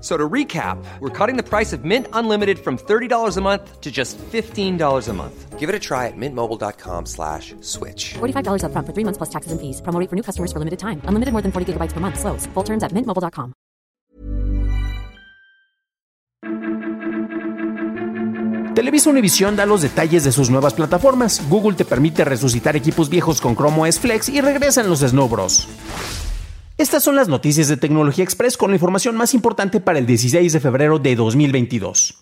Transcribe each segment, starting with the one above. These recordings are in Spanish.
So to recap, we're cutting the price of Mint Unlimited from $30 a month to just $15 a month. Give it a try at mintmobile.com slash switch. $45 upfront for three months plus taxes and fees. Promo for new customers for limited time. Unlimited more than 40 gigabytes per month. Slows. Full terms at mintmobile.com. Televisa Univision da los detalles de sus nuevas plataformas. Google te permite resucitar equipos viejos con Chrome OS Flex y regresan los Snow Bros. Estas son las noticias de Tecnología Express con la información más importante para el 16 de febrero de 2022.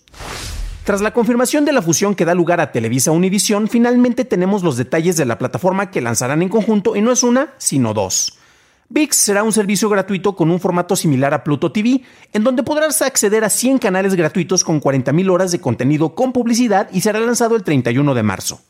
Tras la confirmación de la fusión que da lugar a Televisa Univision, finalmente tenemos los detalles de la plataforma que lanzarán en conjunto y no es una, sino dos. VIX será un servicio gratuito con un formato similar a Pluto TV, en donde podrás acceder a 100 canales gratuitos con 40.000 horas de contenido con publicidad y será lanzado el 31 de marzo.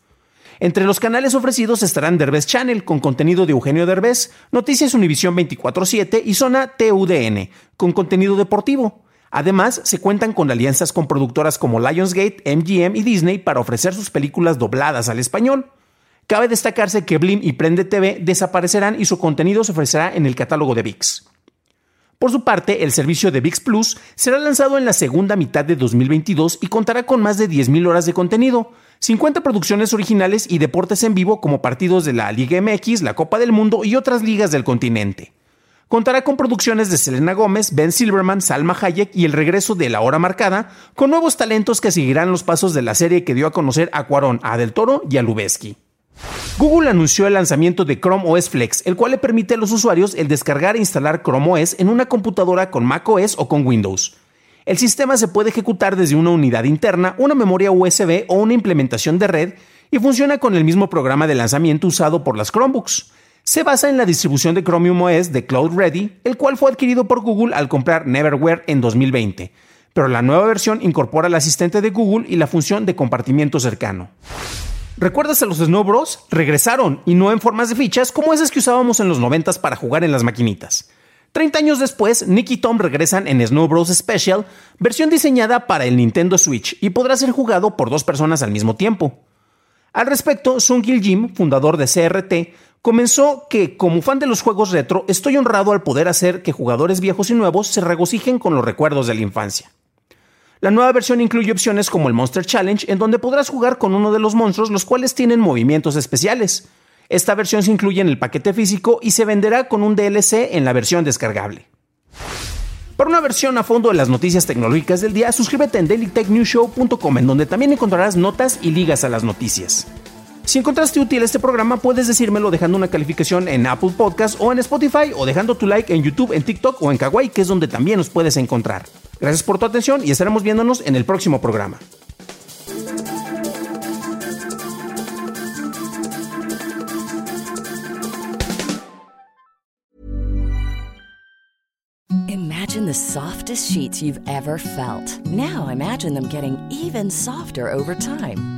Entre los canales ofrecidos estarán Derbez Channel, con contenido de Eugenio Derbez, Noticias Univisión 24-7 y Zona TUDN, con contenido deportivo. Además, se cuentan con alianzas con productoras como Lionsgate, MGM y Disney para ofrecer sus películas dobladas al español. Cabe destacarse que Blim y Prende TV desaparecerán y su contenido se ofrecerá en el catálogo de VIX. Por su parte, el servicio de VIX Plus será lanzado en la segunda mitad de 2022 y contará con más de 10.000 horas de contenido, 50 producciones originales y deportes en vivo como partidos de la Liga MX, la Copa del Mundo y otras ligas del continente. Contará con producciones de Selena Gómez, Ben Silverman, Salma Hayek y el regreso de La Hora Marcada, con nuevos talentos que seguirán los pasos de la serie que dio a conocer a Cuarón, a Del Toro y a Lubeski. Google anunció el lanzamiento de Chrome OS Flex, el cual le permite a los usuarios el descargar e instalar Chrome OS en una computadora con macOS o con Windows. El sistema se puede ejecutar desde una unidad interna, una memoria USB o una implementación de red y funciona con el mismo programa de lanzamiento usado por las Chromebooks. Se basa en la distribución de Chromium OS de Cloud Ready, el cual fue adquirido por Google al comprar Neverware en 2020, pero la nueva versión incorpora el asistente de Google y la función de compartimiento cercano. ¿Recuerdas a los Snow Bros? Regresaron, y no en formas de fichas como esas que usábamos en los 90 para jugar en las maquinitas. 30 años después, Nick y Tom regresan en Snow Bros. Special, versión diseñada para el Nintendo Switch y podrá ser jugado por dos personas al mismo tiempo. Al respecto, Sungil Jim, fundador de CRT, comenzó que, como fan de los juegos retro, estoy honrado al poder hacer que jugadores viejos y nuevos se regocijen con los recuerdos de la infancia. La nueva versión incluye opciones como el Monster Challenge, en donde podrás jugar con uno de los monstruos, los cuales tienen movimientos especiales. Esta versión se incluye en el paquete físico y se venderá con un DLC en la versión descargable. Para una versión a fondo de las noticias tecnológicas del día, suscríbete en dailytechnewshow.com en donde también encontrarás notas y ligas a las noticias. Si encontraste útil este programa, puedes decírmelo dejando una calificación en Apple Podcast o en Spotify o dejando tu like en YouTube, en TikTok o en Kawaii, que es donde también nos puedes encontrar. Gracias por tu atención y estaremos viéndonos en el próximo programa. Imagine the softest sheets you've ever felt. Now imagine them getting even softer over time.